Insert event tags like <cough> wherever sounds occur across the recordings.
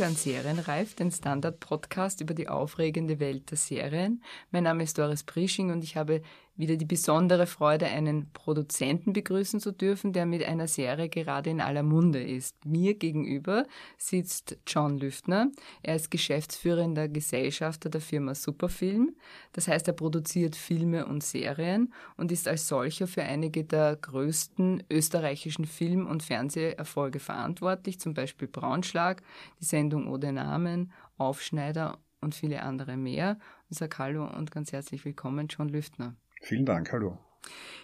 hören Serienreif, den Standard-Podcast über die aufregende Welt der Serien. Mein Name ist Doris Prisching und ich habe wieder die besondere Freude, einen Produzenten begrüßen zu dürfen, der mit einer Serie gerade in aller Munde ist. Mir gegenüber sitzt John Lüftner. Er ist geschäftsführender Gesellschafter der Firma Superfilm. Das heißt, er produziert Filme und Serien und ist als solcher für einige der größten österreichischen Film- und Fernseherfolge verantwortlich, zum Beispiel Braunschlag, die Sendung Ode Namen, Aufschneider und viele andere mehr. Ich sage Hallo und ganz herzlich willkommen, John Lüftner. Vielen Dank, hallo.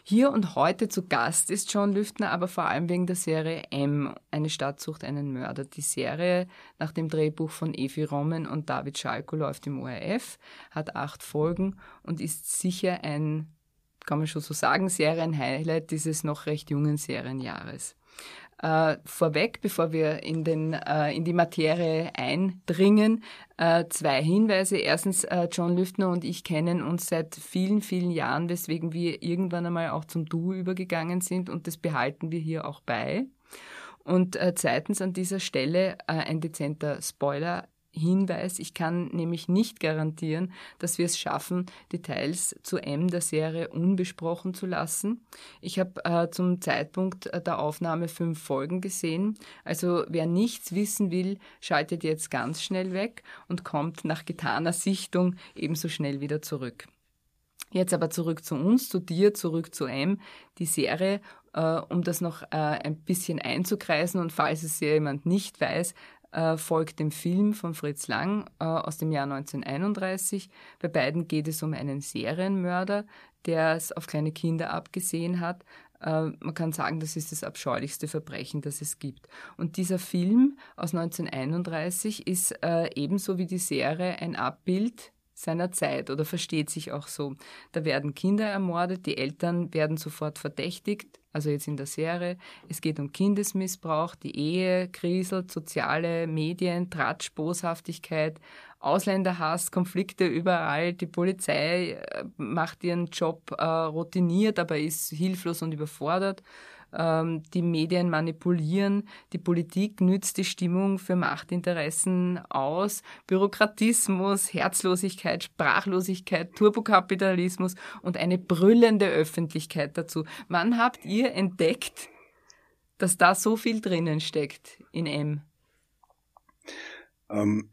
Hier und heute zu Gast ist John Lüftner, aber vor allem wegen der Serie M, eine Stadt sucht einen Mörder. Die Serie nach dem Drehbuch von Evi Rommen und David Schalko läuft im ORF, hat acht Folgen und ist sicher ein, kann man schon so sagen, Serienhighlight dieses noch recht jungen Serienjahres. Äh, vorweg, bevor wir in, den, äh, in die Materie eindringen, äh, zwei Hinweise. Erstens, äh, John Lüftner und ich kennen uns seit vielen, vielen Jahren, weswegen wir irgendwann einmal auch zum Du übergegangen sind und das behalten wir hier auch bei. Und äh, zweitens an dieser Stelle äh, ein dezenter Spoiler. Hinweis. Ich kann nämlich nicht garantieren, dass wir es schaffen, Details zu M der Serie unbesprochen zu lassen. Ich habe äh, zum Zeitpunkt äh, der Aufnahme fünf Folgen gesehen. Also wer nichts wissen will, schaltet jetzt ganz schnell weg und kommt nach getaner Sichtung ebenso schnell wieder zurück. Jetzt aber zurück zu uns, zu dir, zurück zu M. Die Serie, äh, um das noch äh, ein bisschen einzukreisen und falls es jemand nicht weiß, äh, folgt dem Film von Fritz Lang äh, aus dem Jahr 1931. Bei beiden geht es um einen Serienmörder, der es auf kleine Kinder abgesehen hat. Äh, man kann sagen, das ist das abscheulichste Verbrechen, das es gibt. Und dieser Film aus 1931 ist ebenso wie die Serie ein Abbild seiner Zeit oder versteht sich auch so. Da werden Kinder ermordet, die Eltern werden sofort verdächtigt, also jetzt in der Serie. Es geht um Kindesmissbrauch, die Ehe, kriselt, soziale Medien, Tratsch, Boshaftigkeit, Ausländerhass, Konflikte überall. Die Polizei äh, macht ihren Job äh, routiniert, aber ist hilflos und überfordert ähm, die Medien manipulieren, die Politik nützt die Stimmung für Machtinteressen aus, Bürokratismus, Herzlosigkeit, Sprachlosigkeit, Turbokapitalismus und eine brüllende Öffentlichkeit dazu. Wann habt ihr entdeckt, dass da so viel drinnen steckt in M? Ähm,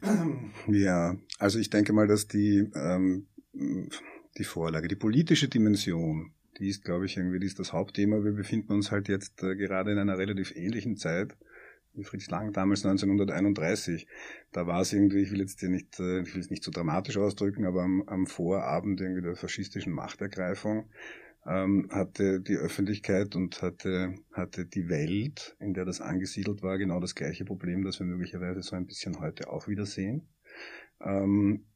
ja, also ich denke mal, dass die, ähm, die Vorlage, die politische Dimension die ist, glaube ich, irgendwie die ist das Hauptthema. Wir befinden uns halt jetzt äh, gerade in einer relativ ähnlichen Zeit wie Fritz Lang damals 1931. Da war es irgendwie, ich will jetzt hier nicht, äh, ich will es nicht so dramatisch ausdrücken, aber am, am Vorabend irgendwie der faschistischen Machtergreifung ähm, hatte die Öffentlichkeit und hatte, hatte die Welt, in der das angesiedelt war, genau das gleiche Problem, das wir möglicherweise so ein bisschen heute auch wieder sehen. Ähm, äh,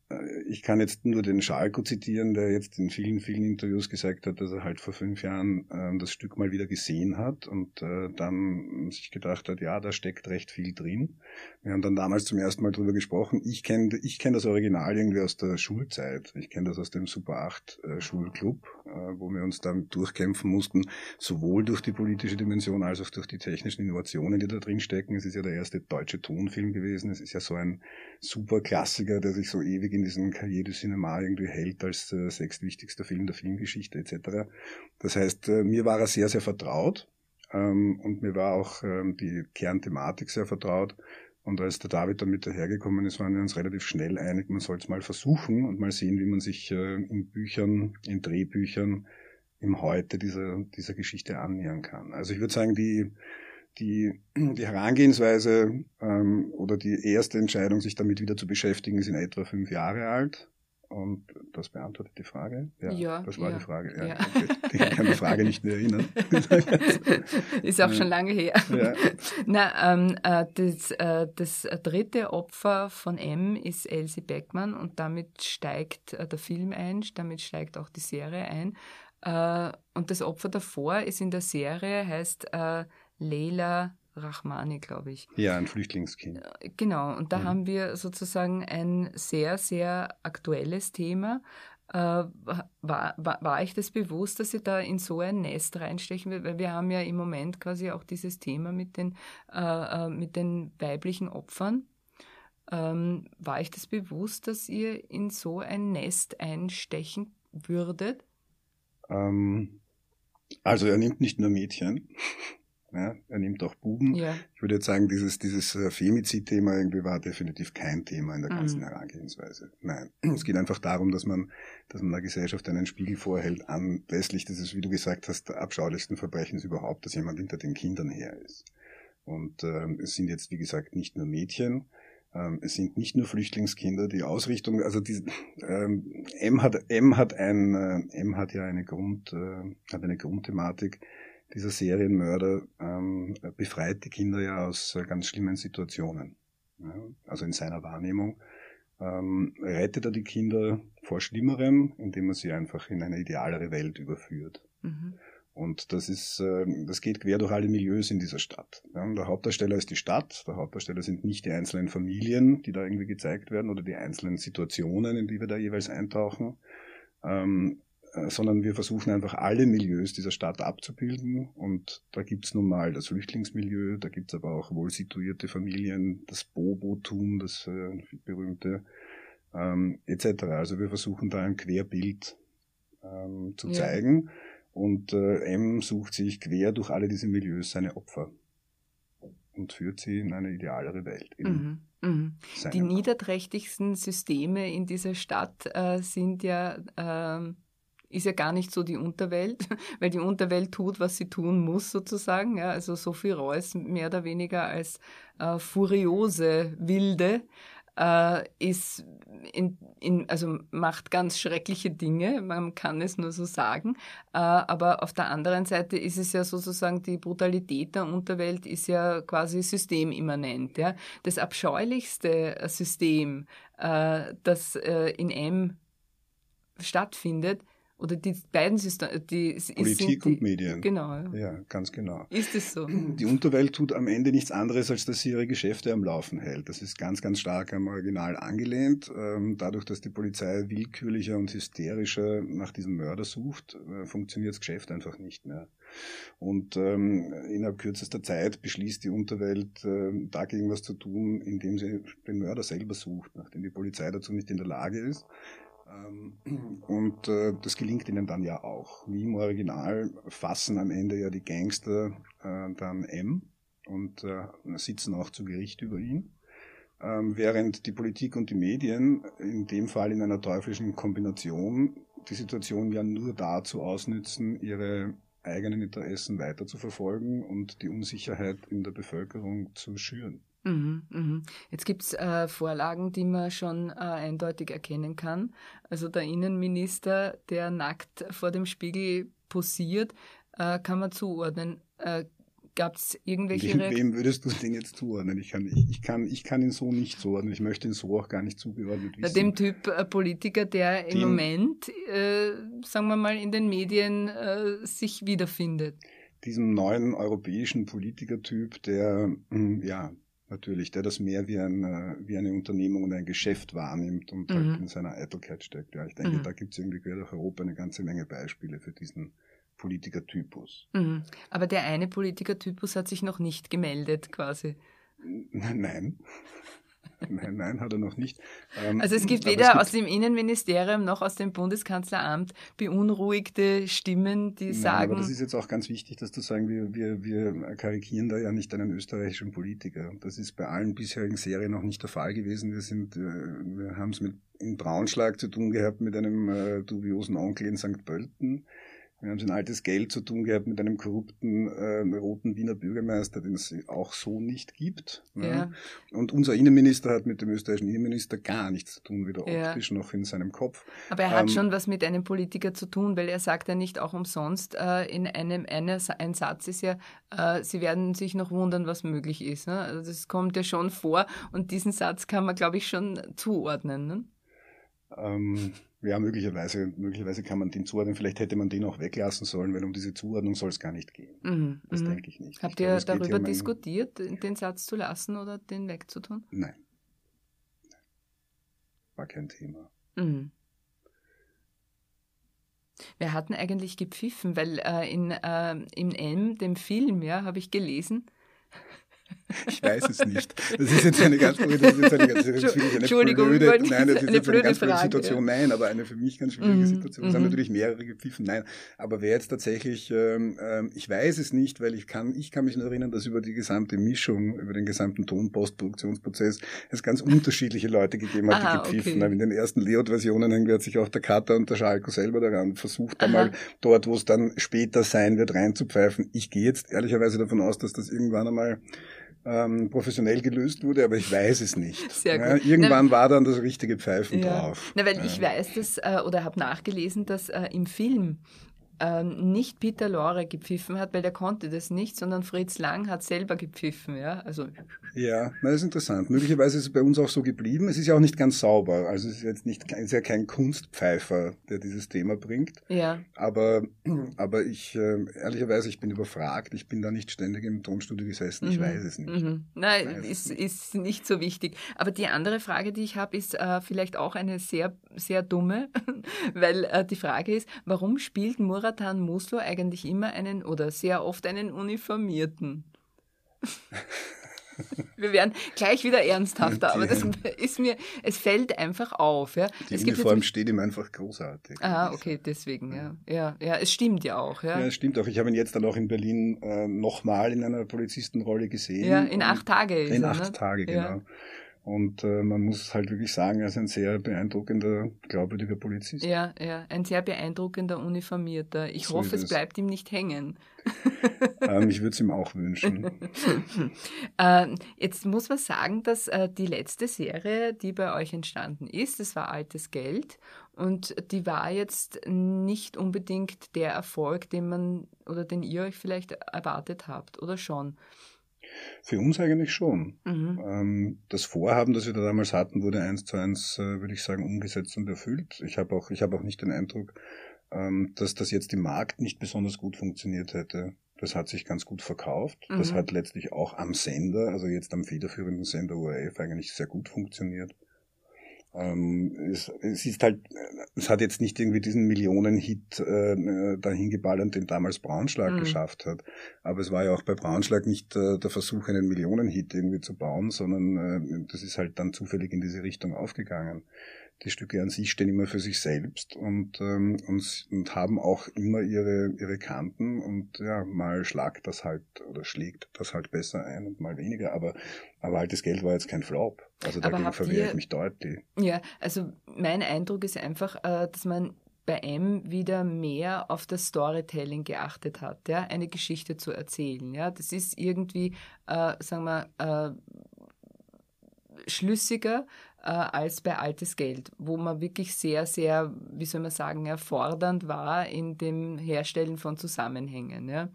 ich kann jetzt nur den Schalko zitieren, der jetzt in vielen, vielen Interviews gesagt hat, dass er halt vor fünf Jahren äh, das Stück mal wieder gesehen hat und äh, dann sich gedacht hat, ja, da steckt recht viel drin. Wir haben dann damals zum ersten Mal drüber gesprochen. Ich kenne ich kenn das Original irgendwie aus der Schulzeit. Ich kenne das aus dem Super 8 äh, Schulclub, äh, wo wir uns dann durchkämpfen mussten, sowohl durch die politische Dimension als auch durch die technischen Innovationen, die da drin stecken. Es ist ja der erste deutsche Tonfilm gewesen. Es ist ja so ein super Klassiker, der sich so ewig in diesem Cahiers du Cinema irgendwie hält als äh, sechstwichtigster Film der Filmgeschichte etc. Das heißt, äh, mir war er sehr, sehr vertraut ähm, und mir war auch ähm, die Kernthematik sehr vertraut. Und als der David damit dahergekommen ist, waren wir uns relativ schnell einig, man soll es mal versuchen und mal sehen, wie man sich äh, in Büchern, in Drehbüchern im Heute dieser, dieser Geschichte annähern kann. Also ich würde sagen, die, die, die Herangehensweise ähm, oder die erste Entscheidung, sich damit wieder zu beschäftigen, ist in etwa fünf Jahre alt. Und das beantwortet die Frage? Ja, ja das war ja, die Frage. Ja, ja. Okay. Ich kann die Frage nicht mehr erinnern. <laughs> ist auch schon lange her. Na, ähm, äh, das, äh, das dritte Opfer von M ist Elsie Beckmann und damit steigt äh, der Film ein, damit steigt auch die Serie ein. Äh, und das Opfer davor ist in der Serie, heißt Leila Rahmani, glaube ich. Ja, ein Flüchtlingskind. Äh, genau, und da mhm. haben wir sozusagen ein sehr, sehr aktuelles Thema. Äh, war, war, war ich das bewusst, dass Sie da in so ein Nest reinstechen? Weil wir haben ja im Moment quasi auch dieses Thema mit den, äh, äh mit den weiblichen Opfern. Ähm, war euch das bewusst, dass ihr in so ein Nest einstechen würdet? Ähm, also er nimmt nicht nur Mädchen, <laughs> ja, er nimmt auch Buben. Ja. Ich würde jetzt sagen, dieses, dieses äh, Femizid-Thema irgendwie war definitiv kein Thema in der ganzen mhm. Herangehensweise. Nein. Es geht einfach darum, dass man, dass man der Gesellschaft einen Spiegel vorhält, anlässlich dieses, wie du gesagt hast, der abscheulichsten Verbrechens überhaupt, dass jemand hinter den Kindern her ist. Und ähm, es sind jetzt, wie gesagt, nicht nur Mädchen, ähm, es sind nicht nur Flüchtlingskinder, die Ausrichtung, also die, ähm, M hat M hat ein äh, M hat ja eine Grund äh, hat eine Grundthematik. Dieser Serienmörder ähm, befreit die Kinder ja aus äh, ganz schlimmen Situationen. Ja, also in seiner Wahrnehmung ähm, rettet er die Kinder vor Schlimmerem, indem er sie einfach in eine idealere Welt überführt. Mhm. Und das ist, ähm, das geht quer durch alle Milieus in dieser Stadt. Der Hauptdarsteller ist die Stadt, der Hauptdarsteller sind nicht die einzelnen Familien, die da irgendwie gezeigt werden oder die einzelnen Situationen, in die wir da jeweils eintauchen, ähm, äh, sondern wir versuchen einfach alle Milieus dieser Stadt abzubilden. Und da gibt's nun mal das Flüchtlingsmilieu, da gibt's aber auch wohl situierte Familien, das Bobotum, das äh, berühmte, ähm, etc. Also wir versuchen da ein Querbild ähm, zu ja. zeigen. Und äh, M sucht sich quer durch alle diese Milieus seine Opfer und führt sie in eine idealere Welt. Mhm, mh. Die niederträchtigsten Systeme in dieser Stadt äh, sind ja, äh, ist ja gar nicht so die Unterwelt, <laughs> weil die Unterwelt tut, was sie tun muss sozusagen. Ja, also Sophie Reuss mehr oder weniger als äh, furiose Wilde äh, ist in, in, also macht ganz schreckliche Dinge, man kann es nur so sagen. Äh, aber auf der anderen Seite ist es ja sozusagen, die Brutalität der Unterwelt ist ja quasi systemimmanent. Ja? Das abscheulichste System, äh, das äh, in M stattfindet, oder die beiden Systeme, die Politik die, und Medien. Genau. Ja. ja, ganz genau. Ist es so? Die Unterwelt tut am Ende nichts anderes, als dass sie ihre Geschäfte am Laufen hält. Das ist ganz, ganz stark am Original angelehnt. Ähm, dadurch, dass die Polizei willkürlicher und hysterischer nach diesem Mörder sucht, äh, funktioniert das Geschäft einfach nicht mehr. Und ähm, innerhalb kürzester Zeit beschließt die Unterwelt, äh, dagegen was zu tun, indem sie den Mörder selber sucht, nachdem die Polizei dazu nicht in der Lage ist. Ähm, <clears throat> und äh, das gelingt ihnen dann ja auch. Wie im Original fassen am Ende ja die Gangster äh, dann M und äh, sitzen auch zu Gericht über ihn. Ähm, während die Politik und die Medien in dem Fall in einer teuflischen Kombination die Situation ja nur dazu ausnützen, ihre eigenen Interessen weiter zu verfolgen und die Unsicherheit in der Bevölkerung zu schüren. Mhm, mhm. Jetzt gibt es äh, Vorlagen, die man schon äh, eindeutig erkennen kann. Also der Innenminister, der nackt vor dem Spiegel posiert, äh, kann man zuordnen. Äh, Gab es irgendwelche wem, wem würdest du den jetzt zuordnen? Ich kann, ich, ich, kann, ich kann ihn so nicht zuordnen. Ich möchte ihn so auch gar nicht zugeordnet wissen. Dem Typ äh, Politiker, der im Moment, äh, sagen wir mal, in den Medien sich wiederfindet diesem neuen europäischen Politikertyp, der hm, ja natürlich, der das mehr wie, ein, äh, wie eine Unternehmung und ein Geschäft wahrnimmt und halt mhm. halt in seiner Eitelkeit steckt. Ja, ich denke, mhm. da gibt es irgendwie quer durch Europa eine ganze Menge Beispiele für diesen Politikertypus. Mhm. Aber der eine Politikertypus hat sich noch nicht gemeldet, quasi. Nein. <laughs> Nein, nein, hat er noch nicht. Ähm, also es gibt weder es gibt aus dem Innenministerium noch aus dem Bundeskanzleramt beunruhigte Stimmen, die nein, sagen. Aber das ist jetzt auch ganz wichtig, dass du sagen, wir, wir, wir karikieren da ja nicht einen österreichischen Politiker. Das ist bei allen bisherigen Serien noch nicht der Fall gewesen. Wir sind, äh, wir haben es mit in Braunschlag zu tun gehabt mit einem äh, dubiosen Onkel in St. Pölten. Wir haben so ein altes Geld zu tun gehabt mit einem korrupten äh, roten Wiener Bürgermeister, den es auch so nicht gibt. Ja. ja. Und unser Innenminister hat mit dem österreichischen Innenminister gar nichts zu tun, weder ja. optisch noch in seinem Kopf. Aber er hat ähm, schon was mit einem Politiker zu tun, weil er sagt ja nicht auch umsonst, äh, in einem einer, ein Satz ist ja, äh, sie werden sich noch wundern, was möglich ist. Ne? Also das kommt ja schon vor und diesen Satz kann man, glaube ich, schon zuordnen. Ne? Ähm, ja, möglicherweise, möglicherweise kann man den zuordnen. Vielleicht hätte man den auch weglassen sollen, weil um diese Zuordnung soll es gar nicht gehen. Mhm, das mhm. denke ich nicht. Habt ich ihr glaube, darüber diskutiert, den Satz zu lassen oder den wegzutun? Nein. War kein Thema. Mhm. Wir hatten eigentlich gepfiffen, weil äh, in, äh, in M, dem Film, ja, habe ich gelesen, <laughs> ich weiß es nicht. Das ist jetzt eine ganz, das ist jetzt eine, das ist eine Entschuldigung, blöde, nein, das ist eine jetzt eine ganz blöde Situation. Nein, aber eine für mich ganz schwierige Mhm, Situation. Es haben mhm. natürlich mehrere gepfiffen. Nein, aber wer jetzt tatsächlich, ähm, ähm, ich weiß es nicht, weil ich kann, ich kann mich nur erinnern, dass über die gesamte Mischung, über den gesamten Ton-Postproduktionsprozess es ganz unterschiedliche Leute gegeben hat, die gepfiffen okay. haben. In den ersten Leot-Versionen hat sich auch der Kater und der Schalko selber daran versucht, einmal dort, wo es dann später sein wird, reinzupfeifen. Ich gehe jetzt ehrlicherweise davon aus, dass das irgendwann einmal ähm, professionell gelöst wurde, aber ich weiß es nicht. <laughs> Sehr Ja, gut. irgendwann war dann das richtige Pfeifen drauf. Na, weil ja. ich weiß das äh, oder habe nachgelesen, dass äh, im Film ähm, nicht Peter Lorre gepfiffen hat, weil der konnte das nicht, sondern Fritz Lang hat selber gepfiffen, ja. Also Ja, das ist interessant. Möglicherweise ist es bei uns auch so geblieben. Es ist ja auch nicht ganz sauber. Also es ist jetzt nicht, es ist ja kein Kunstpfeifer, der dieses Thema bringt. ja. Aber, aber ich, äh, ehrlicherweise, ich bin überfragt. Ich bin da nicht ständig im Tonstudio gesessen. Ich Mhm. weiß es nicht. Mhm. Nein, ist, nicht. ist nicht so wichtig. Aber die andere Frage, die ich habe, ist äh, vielleicht auch eine sehr, sehr dumme, <laughs> weil äh, die Frage ist, warum spielt Muratan Muslo eigentlich immer einen oder sehr oft einen Uniformierten? <laughs> Wir werden gleich wieder ernsthafter, aber das ist mir, es fällt einfach auf. Ja. Die es Uniform jetzt, steht ihm einfach großartig. Aha, okay, deswegen, ja. Ja, ja, es stimmt ja auch. Ja, Ja, es stimmt auch. Ich habe ihn jetzt dann auch in Berlin äh, nochmal in einer Polizistenrolle gesehen. ja in acht Tage ist In er, acht ne? Tage, Ja. Und äh, man muss halt wirklich sagen, er ist ein sehr beeindruckender, glaubwürdiger Polizist. Ja, ja, ein sehr beeindruckender Uniformierter. Ich So hoffe, es bleibt ihm nicht hängen. <laughs> Ähm, ich würde es ihm auch wünschen. <laughs> Ähm, jetzt muss man sagen, dass äh, die letzte Serie, die bei euch entstanden ist, das war Altes Geld und die war jetzt nicht unbedingt der Erfolg, den man oder den ihr euch vielleicht erwartet habt, oder schon? Für uns eigentlich schon. Mhm. Ähm, das Vorhaben, das wir da damals hatten, wurde eins zu eins, äh, würde ich sagen, umgesetzt und erfüllt. Ich habe auch, ich habe auch nicht den Eindruck, ähm, dass das jetzt im Markt nicht besonders gut funktioniert hätte. Das hat sich ganz gut verkauft. Das Mhm. hat letztlich auch am Sender, also jetzt am federführenden Sender ORF, eigentlich sehr gut funktioniert. Ähm, es, es ist halt, äh, es hat jetzt nicht irgendwie diesen Millionenhit äh, dahin geballert, den damals Braunschlag Mhm. geschafft hat. Aber es war ja auch bei Braunschlag nicht äh, der Versuch, einen Millionenhit irgendwie zu bauen, sondern äh, das ist halt dann zufällig in diese Richtung aufgegangen. Die Stücke an sich stehen immer für sich selbst und, ähm, und, und haben auch immer ihre, ihre Kanten und ja, mal schlagt das halt oder schlägt das halt besser ein und mal weniger. Aber, aber altes Geld war jetzt kein Flop. Also Aber dagegen verwehre ich mich deutlich. Ja, also mein Eindruck ist einfach, äh, dass man bei M wieder mehr auf das Storytelling geachtet hat, ja, eine Geschichte zu erzählen. Ja, das ist irgendwie, äh, sagen wir, äh, schlüssiger äh, als bei Altes Geld, wo man wirklich sehr, sehr, wie soll man sagen, erfordernd war in dem Herstellen von Zusammenhängen. Ja.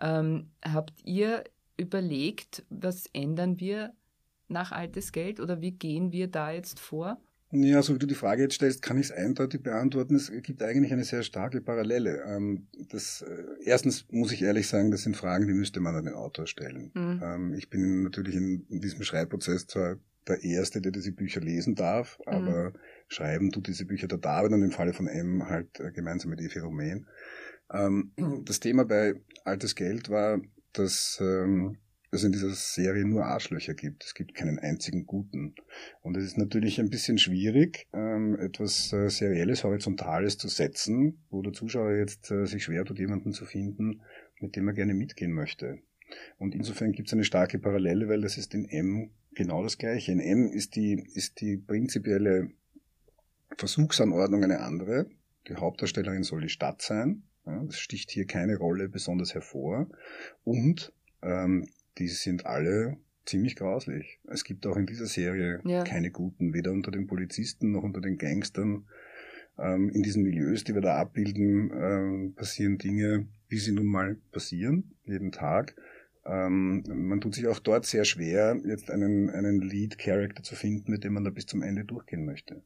Ähm, habt ihr überlegt, was ändern wir nach Altes Geld oder wie gehen wir da jetzt vor? Ja, so wie du die Frage jetzt stellst, kann ich es eindeutig beantworten. Es gibt eigentlich eine sehr starke Parallele. Ähm, das, äh, erstens muss ich ehrlich sagen, das sind Fragen, die müsste man an den Autor stellen. Mhm. Ähm, ich bin natürlich in, in diesem Schreibprozess zwar der Erste, der diese Bücher lesen darf, Mhm. aber schreiben tut diese Bücher der David und im Falle von M halt äh, gemeinsam mit Evi Romain. Ähm, <clears throat> das Thema bei Altes Geld war, dass ähm, es in dieser Serie nur Arschlöcher gibt. Es gibt keinen einzigen guten. Und es ist natürlich ein bisschen schwierig, ähm, etwas äh, Serielles, Horizontales zu setzen, wo der Zuschauer jetzt äh, sich schwer tut, jemanden zu finden, mit dem er gerne mitgehen möchte. Und insofern gibt es eine starke Parallele, weil das ist in M genau das Gleiche. In M ist die, ist die prinzipielle Versuchsanordnung eine andere. Die Hauptdarstellerin soll die Stadt sein. Ja, das sticht hier keine Rolle besonders hervor. Und ähm, die sind alle ziemlich grauslich. Es gibt auch in dieser Serie Ja. keine guten, weder unter den Polizisten noch unter den Gangstern. Ähm, in diesen Milieus, die wir da abbilden, ähm, passieren Dinge, wie sie nun mal passieren, jeden Tag. Ähm, man tut sich auch dort sehr schwer, jetzt einen, einen Lead-Character zu finden, mit dem man da bis zum Ende durchgehen möchte.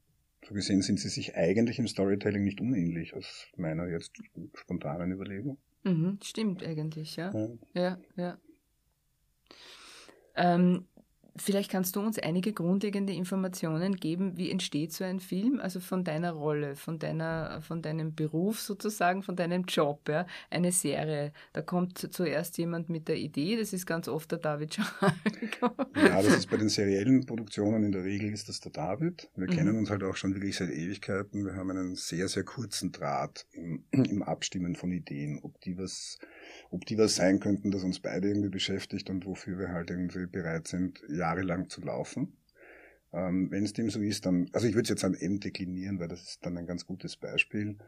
So gesehen sind sie sich eigentlich im Storytelling nicht unähnlich, aus meiner jetzt spontanen Überlegung. Mhm, stimmt eigentlich, ja. Ja. Ja, ja. Ähm, Vielleicht kannst du uns einige grundlegende Informationen geben, wie entsteht so ein Film, also von deiner Rolle, von deiner, von deinem Beruf sozusagen, von deinem Job, ja, eine Serie. Da kommt zuerst jemand mit der Idee, das ist ganz oft der David Schalko. Ja, das ist bei den seriellen Produktionen in der Regel ist das der David. Wir mhm. kennen uns halt auch schon wirklich seit Ewigkeiten. Wir haben einen sehr, sehr kurzen Draht im, im Abstimmen von Ideen, ob die was ob die was sein könnten, das uns beide irgendwie beschäftigt und wofür wir halt irgendwie bereit sind, jahrelang zu laufen. Ähm, Wenn es dem so ist, dann, also ich würde es jetzt an M deklinieren, weil das ist dann ein ganz gutes Beispiel.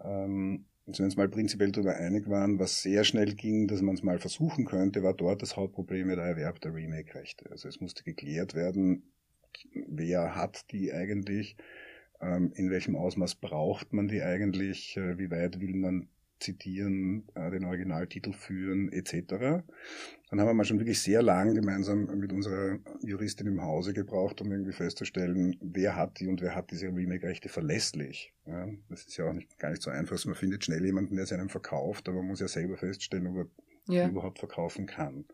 Ähm, also wenn wir uns mal prinzipiell darüber einig waren, was sehr schnell ging, dass man es mal versuchen könnte, war dort das Hauptproblem der Erwerb der Remake-Rechte. Also es musste geklärt werden, wer hat die eigentlich, ähm, in welchem Ausmaß braucht man die eigentlich, äh, wie weit will man zitieren, äh, den Originaltitel führen etc. Dann haben wir mal schon wirklich sehr lang gemeinsam mit unserer Juristin im Hause gebraucht, um irgendwie festzustellen, wer hat die und wer hat diese Remake-Rechte verlässlich. Ja, das ist ja auch nicht, gar nicht so einfach. Man findet schnell jemanden, der sie einem verkauft, aber man muss ja selber feststellen, ob er ja. überhaupt verkaufen kann.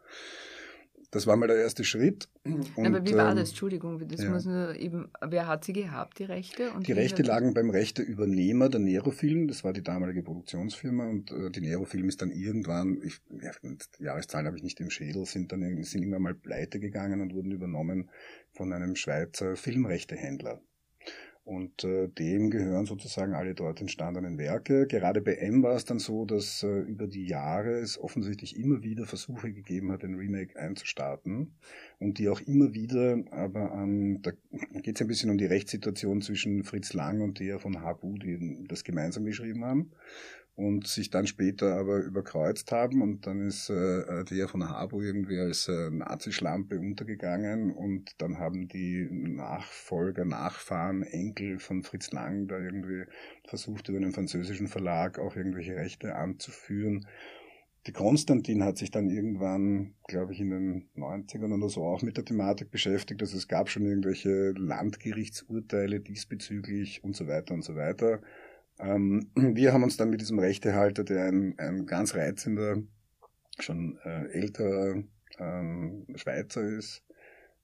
Das war mal der erste Schritt. Und, Aber wie war das? Entschuldigung, das ja. muss nur eben, wer hat sie gehabt, die Rechte? die Rechte lagen beim Rechteübernehmer der Nerofilm, das war die damalige Produktionsfirma und äh, die Nerofilm ist dann irgendwann, ich, ja, die Jahreszahlen habe ich nicht im Schädel, sind dann sind immer mal pleite gegangen und wurden übernommen von einem Schweizer Filmrechtehändler. Und äh, dem gehören sozusagen alle dort entstandenen Werke. Gerade bei M war es dann so, dass äh, über die Jahre es offensichtlich immer wieder Versuche gegeben hat, ein Remake einzustarten. Und die auch immer wieder, aber an, da geht es ein bisschen um die Rechtssituation zwischen Fritz Lang und der von Habu, die das gemeinsam geschrieben haben und sich dann später aber überkreuzt haben und dann ist äh, der von Habo irgendwie als äh, Nazischlampe untergegangen und dann haben die Nachfolger, Nachfahren, Enkel von Fritz Lang da irgendwie versucht über einen französischen Verlag auch irgendwelche Rechte anzuführen. Die Konstantin hat sich dann irgendwann, glaube ich, in den 90ern oder so auch mit der Thematik beschäftigt. Also es gab schon irgendwelche Landgerichtsurteile diesbezüglich und so weiter und so weiter. Ähm, <clears throat> wir haben uns dann mit diesem Rechtehalter, der ein, ein ganz reizender, schon äh, älterer ähm, Schweizer ist,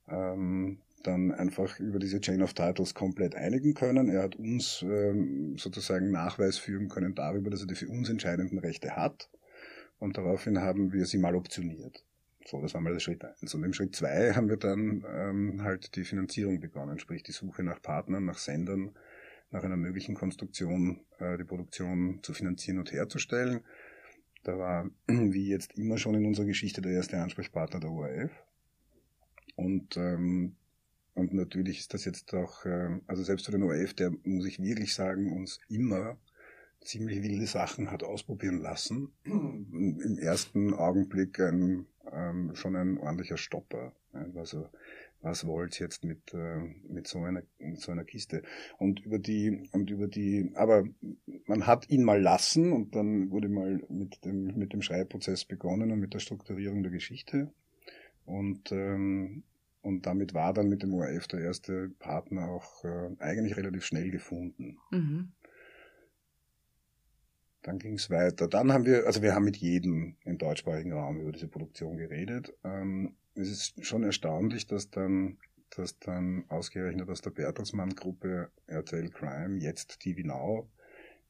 ähm, dann einfach über diese Chain of Titles komplett einigen können. Er hat uns ähm, sozusagen Nachweis führen können darüber, dass er die für uns entscheidenden Rechte hat. Und daraufhin haben wir sie mal optioniert. So, das war mal der Schritt eins. Und im Schritt zwei haben wir dann ähm, halt die Finanzierung begonnen, sprich die Suche nach Partnern, nach Sendern, nach einer möglichen Konstruktion äh, die Produktion zu finanzieren und herzustellen. Da war, <clears throat> wie jetzt immer schon in unserer Geschichte, der erste Ansprechpartner der ORF. Und, ähm, und natürlich ist das jetzt auch, äh, also selbst für den ORF, der, muss ich wirklich sagen, uns immer ziemlich wilde Sachen hat ausprobieren lassen. <clears throat> Im ersten Augenblick ein, ähm, schon ein ordentlicher Stopper. Also was wollt jetzt mit, äh, mit, so einer, mit so einer Kiste. Und über die, und über die, aber man hat ihn mal lassen und dann wurde mal mit dem, mit dem Schreibprozess begonnen und mit der Strukturierung der Geschichte. Und, ähm, und damit war dann mit dem ORF der erste Partner auch äh, eigentlich relativ schnell gefunden. Mhm. Dann ging es weiter. Dann haben wir, also wir haben mit jedem im deutschsprachigen Raum über diese Produktion geredet. Ähm, es ist schon erstaunlich, dass dann, dass dann ausgerechnet aus der Bertelsmann-Gruppe RTL Crime jetzt TV Now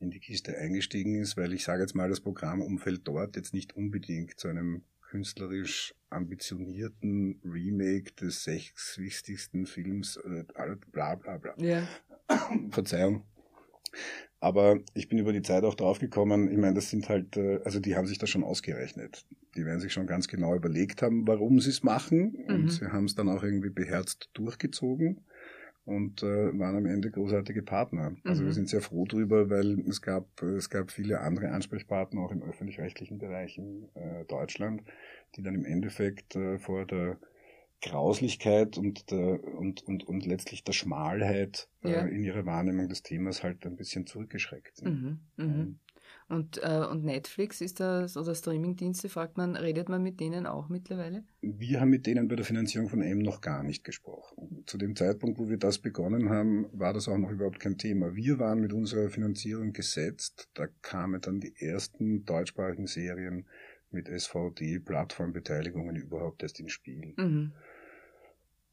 in die Kiste eingestiegen ist, weil ich sage jetzt mal, das Programmumfeld dort jetzt nicht unbedingt zu einem künstlerisch ambitionierten Remake des sechs wichtigsten Films, äh, bla bla bla. Ja. Verzeihung. Aber ich bin über die Zeit auch draufgekommen, ich meine, das sind halt, äh, also die haben sich das schon ausgerechnet. Die werden sich schon ganz genau überlegt haben, warum sie es machen. Und mhm. sie haben es dann auch irgendwie beherzt durchgezogen und äh, waren am Ende großartige Partner. Also mhm. wir sind sehr froh drüber, weil es gab, es gab viele andere Ansprechpartner auch im öffentlich-rechtlichen Bereich in äh, Deutschland, die dann im Endeffekt äh, vor der Grauslichkeit und, der, und, und, und letztlich der Schmalheit äh, ja. äh, in ihrer Wahrnehmung des Themas halt ein bisschen zurückgeschreckt sind. Mhm, mh. ähm, und, äh, und Netflix ist das, oder Streamingdienste, fragt man, redet man mit denen auch mittlerweile? Wir haben mit denen bei der Finanzierung von M noch gar nicht gesprochen. Zu dem Zeitpunkt, wo wir das begonnen haben, war das auch noch überhaupt kein Thema. Wir waren mit unserer Finanzierung gesetzt. Da kamen dann die ersten deutschsprachigen Serien mit SVD-Plattformbeteiligungen überhaupt erst ins Spiel. Mhm.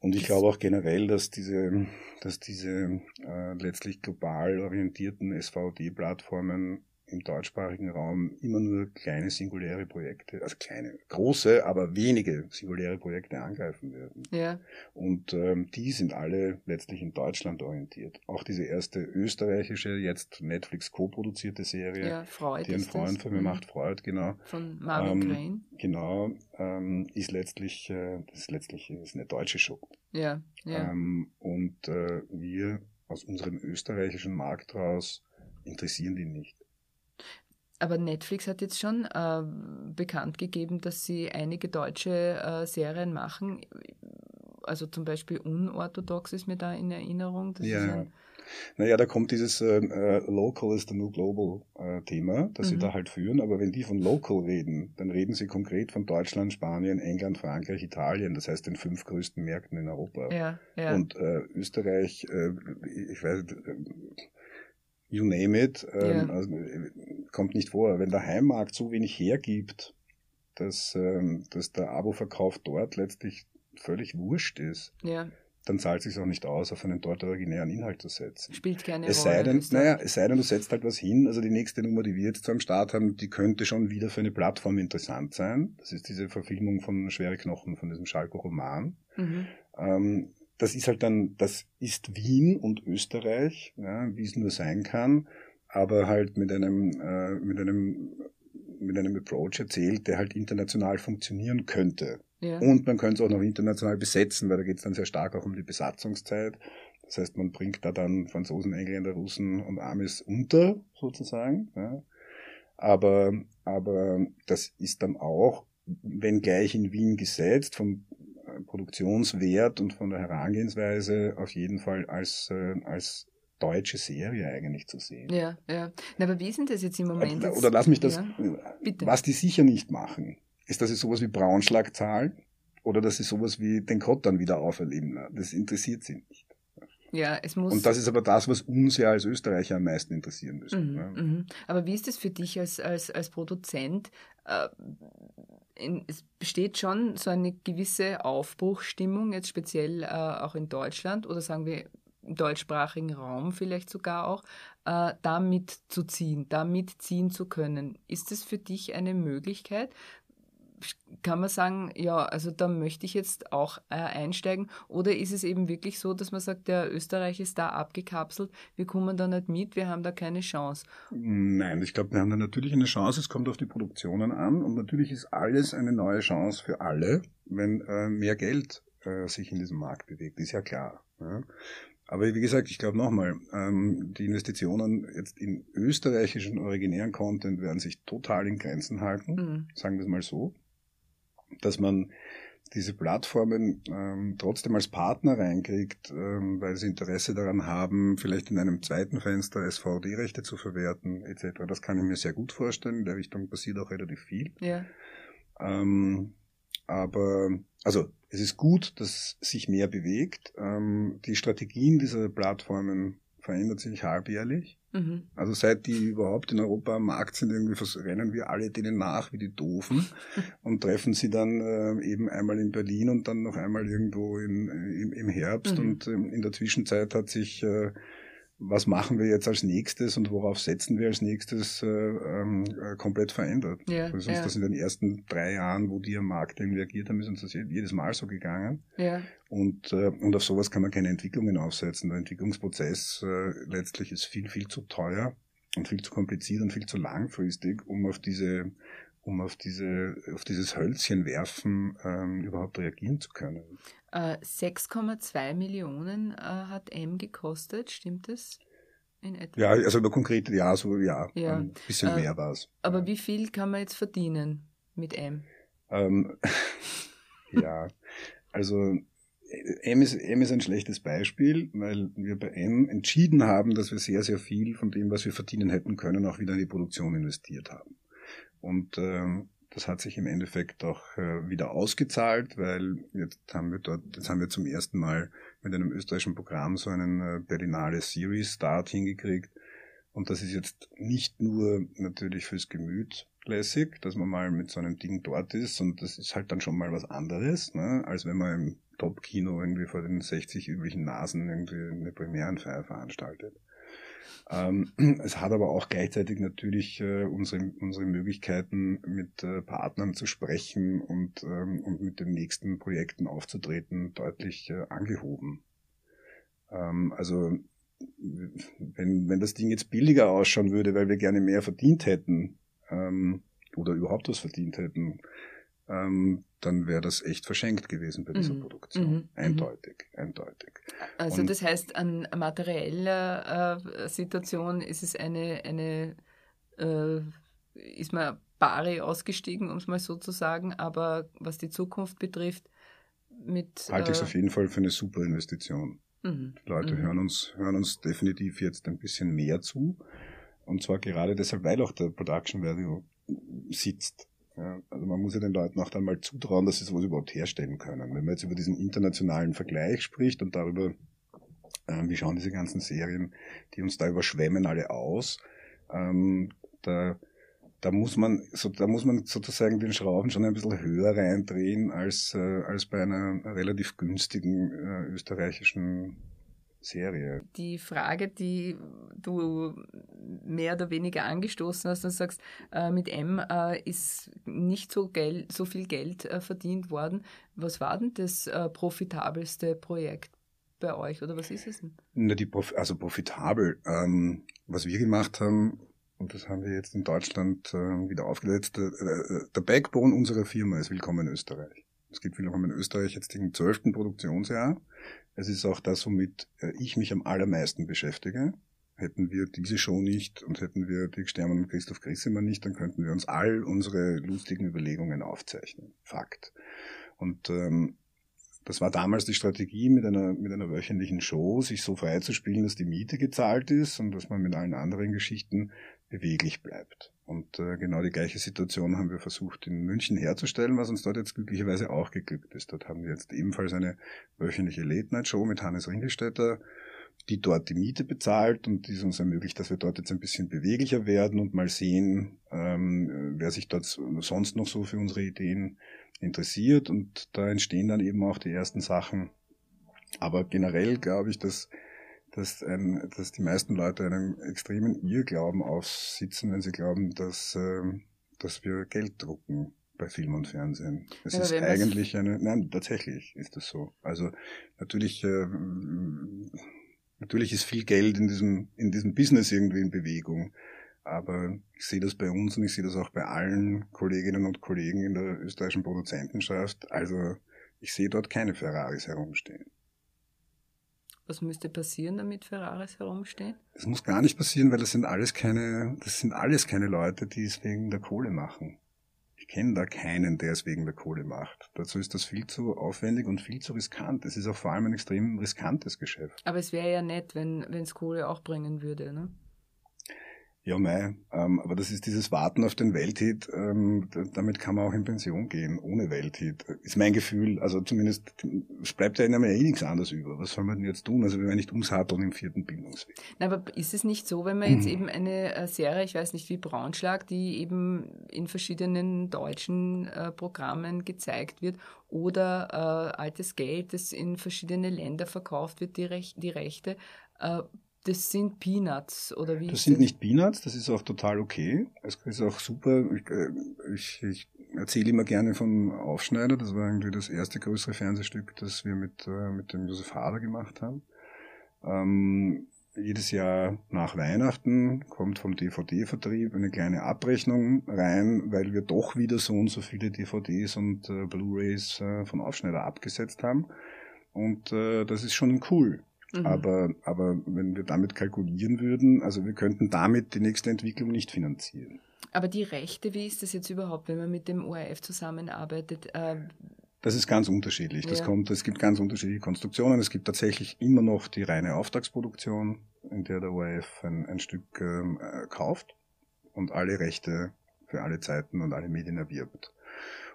Und ich glaube auch generell, dass diese, dass diese äh, letztlich global orientierten SVD-Plattformen im deutschsprachigen Raum immer nur kleine singuläre Projekte, also kleine, große, aber wenige singuläre Projekte angreifen werden. Ja. Und ähm, die sind alle letztlich in Deutschland orientiert. Auch diese erste österreichische, jetzt Netflix co-produzierte Serie, ja, Freud die ein Freund von mir mhm. macht, Freud, genau. Von Marvin ähm, Crane. Genau, ähm, ist letztlich, äh, das ist letztlich ist eine deutsche Show. Ja, ja. Ähm, und äh, wir aus unserem österreichischen Markt raus interessieren die nicht. Aber Netflix hat jetzt schon äh, bekannt gegeben, dass sie einige deutsche äh, Serien machen. Also zum Beispiel Unorthodox ist mir da in Erinnerung. Das ja, ja. Naja, da kommt dieses äh, äh, Local is the new Global äh, Thema, das mhm. sie da halt führen. Aber wenn die von Local reden, dann reden sie konkret von Deutschland, Spanien, England, Frankreich, Italien. Das heißt den fünf größten Märkten in Europa. Ja, ja. Und äh, Österreich, äh, ich weiß, you name it, ähm, ja. also, kommt nicht vor. Wenn der Heimmarkt so wenig hergibt, dass, ähm, dass der Abo-Verkauf dort letztlich völlig wurscht ist, ja. dann zahlt es sich auch nicht aus, auf einen dort originären Inhalt zu setzen. Spielt keine es Rolle. Sei denn, naja, es sei denn, du setzt halt was hin. Also die nächste Nummer, die wir jetzt so am Start haben, die könnte schon wieder für eine Plattform interessant sein. Das ist diese Verfilmung von Schwere Knochen, von diesem Schalko-Roman. Mhm. Ähm, das ist halt dann, das ist Wien und Österreich, ja, wie es nur sein kann, aber halt mit einem, äh, mit einem, mit einem Approach erzählt, der halt international funktionieren könnte. Ja. Und man könnte es auch noch international besetzen, weil da geht es dann sehr stark auch um die Besatzungszeit. Das heißt, man bringt da dann Franzosen, Engländer, Russen und Amis unter, sozusagen. Ja. Aber, aber das ist dann auch, wenn gleich in Wien gesetzt, vom Produktionswert und von der Herangehensweise auf jeden Fall als, äh, als deutsche Serie eigentlich zu sehen. Ja, ja. Na, aber wie ist denn das jetzt im Moment? Oder, oder lass mich das, ja, was die sicher nicht machen, ist, dass sie sowas wie Braunschlag zahlen oder dass sie sowas wie den Kottern wieder auferleben. Das interessiert sie nicht. Ja, es muss. Und das ist aber das, was uns ja als Österreicher am meisten interessieren müsste. Mhm, ja. mhm. Aber wie ist es für dich als, als, als Produzent? Äh, in, es besteht schon so eine gewisse Aufbruchstimmung, jetzt speziell äh, auch in Deutschland oder sagen wir deutschsprachigen Raum vielleicht sogar auch, äh, da mitzuziehen, da mitziehen zu können. Ist es für dich eine Möglichkeit? kann man sagen, ja, also da möchte ich jetzt auch äh, einsteigen? Oder ist es eben wirklich so, dass man sagt, der Österreich ist da abgekapselt, wir kommen da nicht mit, wir haben da keine Chance? Nein, ich glaube, wir haben da natürlich eine Chance, es kommt auf die Produktionen an und natürlich ist alles eine neue Chance für alle, wenn äh, mehr Geld äh, sich in diesem Markt bewegt, ist ja klar. Ja? Aber wie gesagt, ich glaube nochmal, ähm, die Investitionen jetzt in österreichischen originären Content werden sich total in Grenzen halten, mhm. sagen wir es mal so dass man diese Plattformen ähm, trotzdem als Partner reinkriegt, ähm, weil sie Interesse daran haben, vielleicht in einem zweiten Fenster SVD-Rechte zu verwerten etc. Das kann ich mir sehr gut vorstellen. In der Richtung passiert auch relativ viel. Ja. Ähm, aber also es ist gut, dass sich mehr bewegt. Ähm, die Strategien dieser Plattformen verändert sich halbjährlich. Mhm. Also seit die überhaupt in Europa am Markt sind, irgendwie rennen wir alle denen nach wie die Doofen <laughs> und treffen sie dann äh, eben einmal in Berlin und dann noch einmal irgendwo in, im, im Herbst. Mhm. Und ähm, in der Zwischenzeit hat sich äh, was machen wir jetzt als nächstes und worauf setzen wir als nächstes, äh, ähm, äh, komplett verändert. Ja, also sonst ja. das in den ersten drei Jahren, wo die am Markt irgendwie agiert haben, ist uns das jedes Mal so gegangen. Ja. Und, äh, und auf sowas kann man keine Entwicklungen aufsetzen. Der Entwicklungsprozess äh, letztlich ist viel, viel zu teuer und viel zu kompliziert und viel zu langfristig, um auf diese um auf diese auf dieses Hölzchen werfen ähm, überhaupt reagieren zu können. 6,2 äh, Millionen äh, hat M gekostet, stimmt das? In etwa? Ja, also über konkrete, ja, so ja, ja. ein bisschen äh, mehr war es. Aber wie viel kann man jetzt verdienen mit M? Ähm, <laughs> ja, also M ist, M ist ein schlechtes Beispiel, weil wir bei M entschieden haben, dass wir sehr, sehr viel von dem, was wir verdienen hätten können, auch wieder in die Produktion investiert haben. Und ähm, das hat sich im Endeffekt auch äh, wieder ausgezahlt, weil jetzt haben wir dort, jetzt haben wir zum ersten Mal mit einem österreichischen Programm so einen äh, Berlinale Series Start hingekriegt. Und das ist jetzt nicht nur natürlich fürs Gemüt lässig, dass man mal mit so einem Ding dort ist und das ist halt dann schon mal was anderes, ne, als wenn man im Top-Kino irgendwie vor den 60 üblichen Nasen irgendwie eine Premierenfeier veranstaltet. Ähm, <clears throat> es hat aber auch gleichzeitig natürlich äh, unsere, unsere Möglichkeiten, mit äh, Partnern zu sprechen und, ähm, und mit den nächsten Projekten aufzutreten, deutlich äh, angehoben. Ähm, also wenn, wenn das Ding jetzt billiger ausschauen würde, weil wir gerne mehr verdient hätten oder überhaupt was verdient hätten, ähm, dann wäre das echt verschenkt gewesen bei dieser mhm. Produktion. Mhm. mhm. Eindeutig, eindeutig. Also Und das heißt, an materieller äh, Situation ist es eine, eine äh, ist man Bari ausgestiegen, um es mal so zu sagen, aber was die Zukunft betrifft, mit. Halte ich es äh, auf jeden Fall für eine super Investition. Mhm. Die Leute mhm. hören, uns, hören uns definitiv jetzt ein bisschen mehr zu. Und zwar gerade deshalb, weil auch der Production Value sitzt. Ja, also man muss ja den Leuten auch dann mal zutrauen, dass sie sowas überhaupt herstellen können. Wenn man jetzt über diesen internationalen Vergleich spricht und darüber, äh, wie schauen diese ganzen Serien, die uns da überschwemmen, alle aus, ähm, da, da muss man, so, da muss man sozusagen den Schrauben schon ein bisschen höher reindrehen als, äh, als bei einer relativ günstigen äh, österreichischen Serie. Die Frage, die du mehr oder weniger angestoßen hast und sagst, äh, mit M äh, ist nicht so, Geld, so viel Geld äh, verdient worden. Was war denn das äh, profitabelste Projekt bei euch oder was ist es denn? Na, die Prof also profitabel. Ähm, was wir gemacht haben, und das haben wir jetzt in Deutschland äh, wieder aufgesetzt, äh, der Backbone unserer Firma ist Willkommen in Österreich. Es gibt Willkommen in Österreich jetzt im zwölften Produktionsjahr. Es ist auch das, womit äh, ich mich am allermeisten beschäftige. Hätten wir diese Show nicht und hätten wir Dirk Stermann und Christoph Grissemann nicht, dann könnten wir uns all unsere lustigen Überlegungen aufzeichnen. Fakt. Und ähm, das war damals die Strategie mit einer, mit einer wöchentlichen Show, sich so frei zu spielen, dass die Miete gezahlt ist und dass man mit allen anderen Geschichten beweglich bleibt. Und äh, genau die gleiche Situation haben wir versucht in München herzustellen, was uns dort jetzt glücklicherweise auch geglückt ist. Dort haben wir jetzt ebenfalls eine wöchentliche Late-Night-Show mit Hannes Ringelstädter, die dort die Miete bezahlt und die es uns ermöglicht, dass wir dort jetzt ein bisschen beweglicher werden und mal sehen, ähm, wer sich dort sonst noch so für unsere Ideen interessiert. Und da entstehen dann eben auch die ersten Sachen. Aber generell glaube ich, dass dass, ein, dass die meisten Leute einen extremen Irrglauben aussitzen, wenn sie glauben, dass, äh, dass wir Geld drucken bei Film und Fernsehen. Es ja, ist eigentlich eine, nein, tatsächlich ist das so. Also natürlich, äh, natürlich ist viel Geld in diesem, in diesem Business irgendwie in Bewegung. Aber ich sehe das bei uns und ich sehe das auch bei allen Kolleginnen und Kollegen in der österreichischen Produzentenschaft. Also ich sehe dort keine Ferraris herumstehen. Was müsste passieren, damit Ferraris herumstehen? Es muss gar nicht passieren, weil das sind alles keine, das sind alles keine Leute, die es wegen der Kohle machen. Ich kenne da keinen, der es wegen der Kohle macht. Dazu ist das viel zu aufwendig und viel zu riskant. Es ist auch vor allem ein extrem riskantes Geschäft. Aber es wäre ja nett, wenn es Kohle auch bringen würde, ne? Ja, mei, ähm, aber das ist dieses Warten auf den Welthit, ähm, damit kann man auch in Pension gehen, ohne Welthit. Ist mein Gefühl, also zumindest, es bleibt ja einem ja eh nichts anderes über. Was soll man denn jetzt tun? Also wir werden nicht umsatteln im vierten Bildungsweg. Na, aber ist es nicht so, wenn man jetzt mhm. eben eine äh, Serie, ich weiß nicht wie Braunschlag, die eben in verschiedenen deutschen äh, Programmen gezeigt wird oder äh, altes Geld, das in verschiedene Länder verkauft wird, die, Rech die Rechte, äh, das sind Peanuts, oder wie? Das sind das? nicht Peanuts, das ist auch total okay. Es ist auch super. Ich, äh, ich, ich erzähle immer gerne von Aufschneider. Das war irgendwie das erste größere Fernsehstück, das wir mit, äh, mit dem Josef Hader gemacht haben. Ähm, jedes Jahr nach Weihnachten kommt vom DVD-Vertrieb eine kleine Abrechnung rein, weil wir doch wieder so und so viele DVDs und äh, Blu-rays äh, von Aufschneider abgesetzt haben. Und äh, das ist schon cool. Mhm. Aber, aber wenn wir damit kalkulieren würden, also wir könnten damit die nächste Entwicklung nicht finanzieren. Aber die Rechte, wie ist das jetzt überhaupt, wenn man mit dem ORF zusammenarbeitet? Äh, das ist ganz unterschiedlich. Das ja. kommt, es gibt ganz unterschiedliche Konstruktionen. Es gibt tatsächlich immer noch die reine Auftragsproduktion, in der der ORF ein, ein Stück ähm, äh, kauft und alle Rechte für alle Zeiten und alle Medien erwirbt.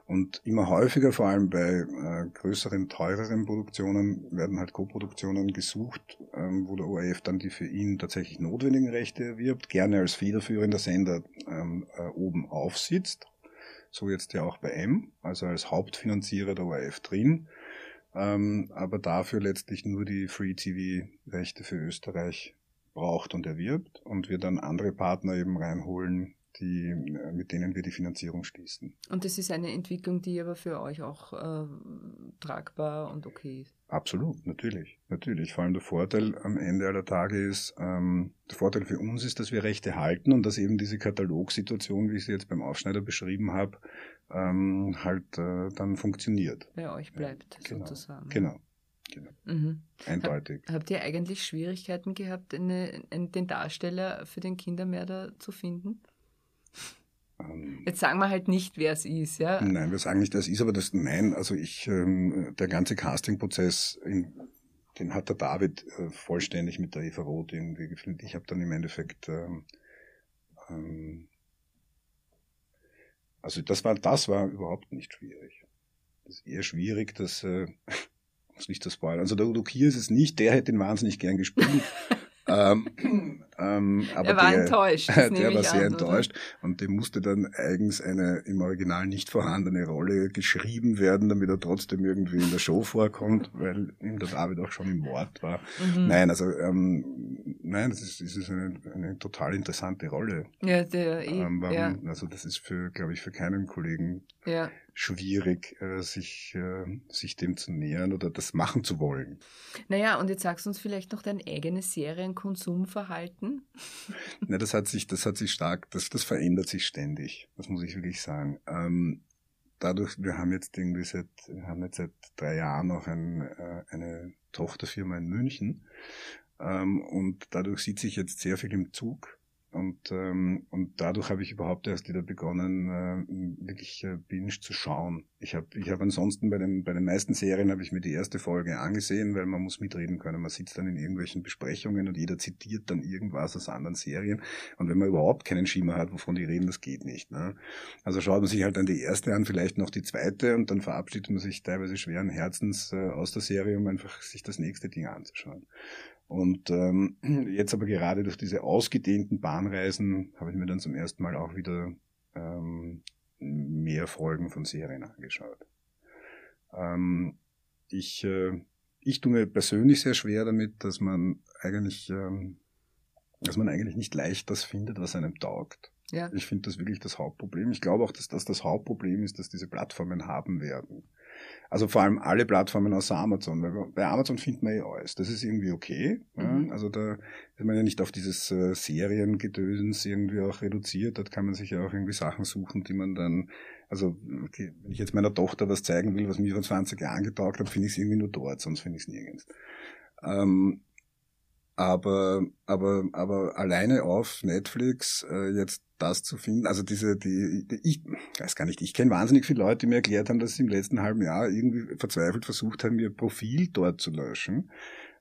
Und immer häufiger, vor allem bei äh, größeren, teureren Produktionen, werden halt Co-Produktionen gesucht, ähm, wo der ORF dann die für ihn tatsächlich notwendigen Rechte erwirbt, gerne als federführender Sender ähm, äh, oben aufsitzt. So jetzt ja auch bei M, also als Hauptfinanzierer der ORF drin. Ähm, aber dafür letztlich nur die Free-TV-Rechte für Österreich braucht und erwirbt und wir dann andere Partner eben reinholen, die, äh, mit denen wir die Finanzierung schließen. Und das ist eine Entwicklung, die aber für euch auch äh, tragbar und okay ist. Absolut, natürlich, natürlich. Vor allem der Vorteil am Ende aller Tage ist, ähm, der Vorteil für uns ist, dass wir Rechte halten und dass eben diese Katalogsituation, wie ich sie jetzt beim Aufschneider beschrieben habe, ähm, halt äh, dann funktioniert. Bei euch bleibt ja, genau, sozusagen. Genau. Genau. Mhm. Eindeutig. Hab, habt ihr eigentlich Schwierigkeiten gehabt, eine, eine, den Darsteller für den Kindermörder zu finden? Ähm, Jetzt sagen wir halt nicht, wer es ist, ja? Nein, wir sagen nicht, wer es ist, aber das, nein, also ich, ähm, der ganze Castingprozess, den hat der David äh, vollständig mit der Eva Roth irgendwie gefilmt. Ich habe dann im Endeffekt, ähm, ähm, also das war, das war überhaupt nicht schwierig. Das ist eher schwierig, dass, äh, <laughs> muss nicht das spoilern. Also der Udo Kier ist es nicht, der hätte ihn wahnsinnig gern gespielt. <laughs> ähm, ähm, aber er war der, enttäuscht. <laughs> der war sehr an, enttäuscht oder? und dem musste dann eigens eine im Original nicht vorhandene Rolle geschrieben werden, damit er trotzdem irgendwie in der Show vorkommt, weil ihm der David auch schon im Wort war. Mhm. Nein, also ähm, nein, das ist, das ist eine, eine total interessante Rolle. Ja, der, ähm, warum, ja. Also das ist für, glaube ich, für keinen Kollegen ja schwierig, äh, sich, äh, sich dem zu nähern oder das machen zu wollen. Naja, und jetzt sagst du uns vielleicht noch dein eigenes Serienkonsumverhalten. <laughs> Na, das hat sich, das hat sich stark, das, das verändert sich ständig. Das muss ich wirklich sagen. Ähm, dadurch, wir haben jetzt irgendwie seit, wir haben jetzt seit drei Jahren noch ein, äh, eine Tochterfirma in München. Ähm, und dadurch sitze ich jetzt sehr viel im Zug und, ähm, und dadurch habe ich überhaupt erst wieder begonnen, äh, wirklich äh, Binge zu schauen. Ich habe ich hab ansonsten bei den, bei den meisten Serien habe ich mir die erste Folge angesehen, weil man muss mitreden können. Man sitzt dann in irgendwelchen Besprechungen und jeder zitiert dann irgendwas aus anderen Serien. Und wenn man überhaupt keinen Schimmer hat, wovon die reden, das geht nicht. Ne? Also schaut man sich halt dann die erste an, vielleicht noch die zweite und dann verabschiedet man sich teilweise schweren Herzens äh, aus der Serie, um einfach sich das nächste Ding anzuschauen. Und ähm, <clears throat> jetzt aber gerade durch diese ausgedehnten Bahnreisen habe ich mir dann zum ersten Mal auch wieder ähm, mehr Folgen von Serien angeschaut. Ähm, ich, äh, ich tue mir persönlich sehr schwer damit, dass man eigentlich, ähm, dass man eigentlich nicht leicht das findet, was einem taugt. Ja. Ich finde das wirklich das Hauptproblem. Ich glaube auch, dass das das Hauptproblem ist, dass diese Plattformen haben werden. Also vor allem alle Plattformen außer Amazon, weil bei Amazon findet man ja alles. Das ist irgendwie okay. Mhm. Ja? Also da ist man ja nicht auf dieses äh, Seriengedöns irgendwie auch reduziert. Dort kann man sich ja auch irgendwie Sachen suchen, die man dann, also okay, wenn ich jetzt meiner Tochter was zeigen will, was mir vor 20 Jahren getaugt hat, finde ich es irgendwie nur dort, sonst finde ich es nirgends. Ähm, aber, aber, aber alleine auf Netflix äh, jetzt das zu finden, also diese, die, die ich weiß gar nicht, ich kenne wahnsinnig viele Leute, die mir erklärt haben, dass sie im letzten halben Jahr irgendwie verzweifelt versucht haben, ihr Profil dort zu löschen,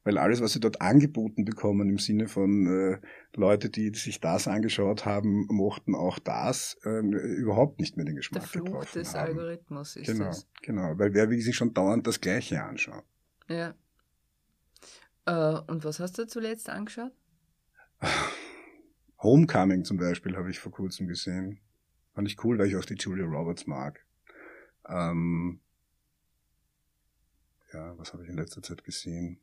weil alles, was sie dort angeboten bekommen im Sinne von äh, Leute, die sich das angeschaut haben, mochten auch das äh, überhaupt nicht mehr den Geschmack Der Fluch des haben. Algorithmus ist genau, das. Genau, weil wer will sich schon dauernd das Gleiche anschauen. Ja. Äh, und was hast du zuletzt angeschaut? <sighs> Homecoming zum Beispiel habe ich vor kurzem gesehen. Fand ich cool, weil ich auch die Julia Roberts mag. Ähm, ja, was habe ich in letzter Zeit gesehen?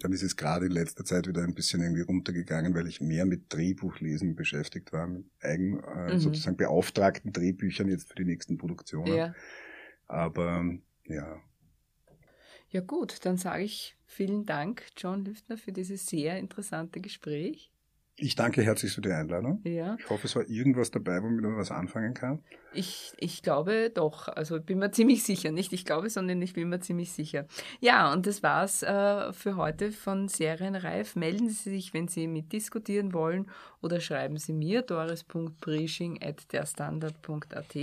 Dann ist es gerade in letzter Zeit wieder ein bisschen irgendwie runtergegangen, weil ich mehr mit Drehbuchlesen beschäftigt war, mit eigen, äh, mhm. sozusagen beauftragten Drehbüchern jetzt für die nächsten Produktionen. Ja. Aber ja, ja gut, dann sage ich vielen Dank, John Lüftner, für dieses sehr interessante Gespräch. Ich danke herzlich für die Einladung. Ja. Ich hoffe, es war irgendwas dabei, womit man was anfangen kann. Ich, ich glaube doch. Also bin mir ziemlich sicher. Nicht ich glaube, sondern ich bin mir ziemlich sicher. Ja, und das war's äh, für heute von Serienreif. Melden Sie sich, wenn Sie mitdiskutieren wollen oder schreiben Sie mir doris.brisching.derstandard.at.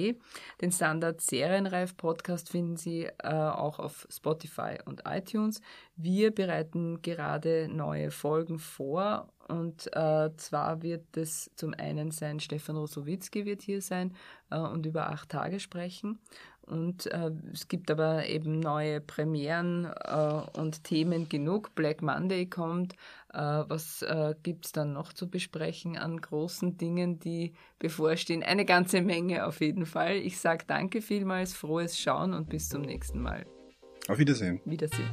Den Standard Serienreif Podcast finden Sie äh, auch auf Spotify und iTunes. Wir bereiten gerade neue Folgen vor und äh, zwar wird es zum einen sein, Stefan Rosowitzki wird hier sein äh, und über acht Tage sprechen. Und äh, es gibt aber eben neue Premieren äh, und Themen genug. Black Monday kommt. Äh, was äh, gibt es dann noch zu besprechen an großen Dingen, die bevorstehen? Eine ganze Menge auf jeden Fall. Ich sage danke vielmals, frohes Schauen und bis zum nächsten Mal. Auf Wiedersehen. Wiedersehen.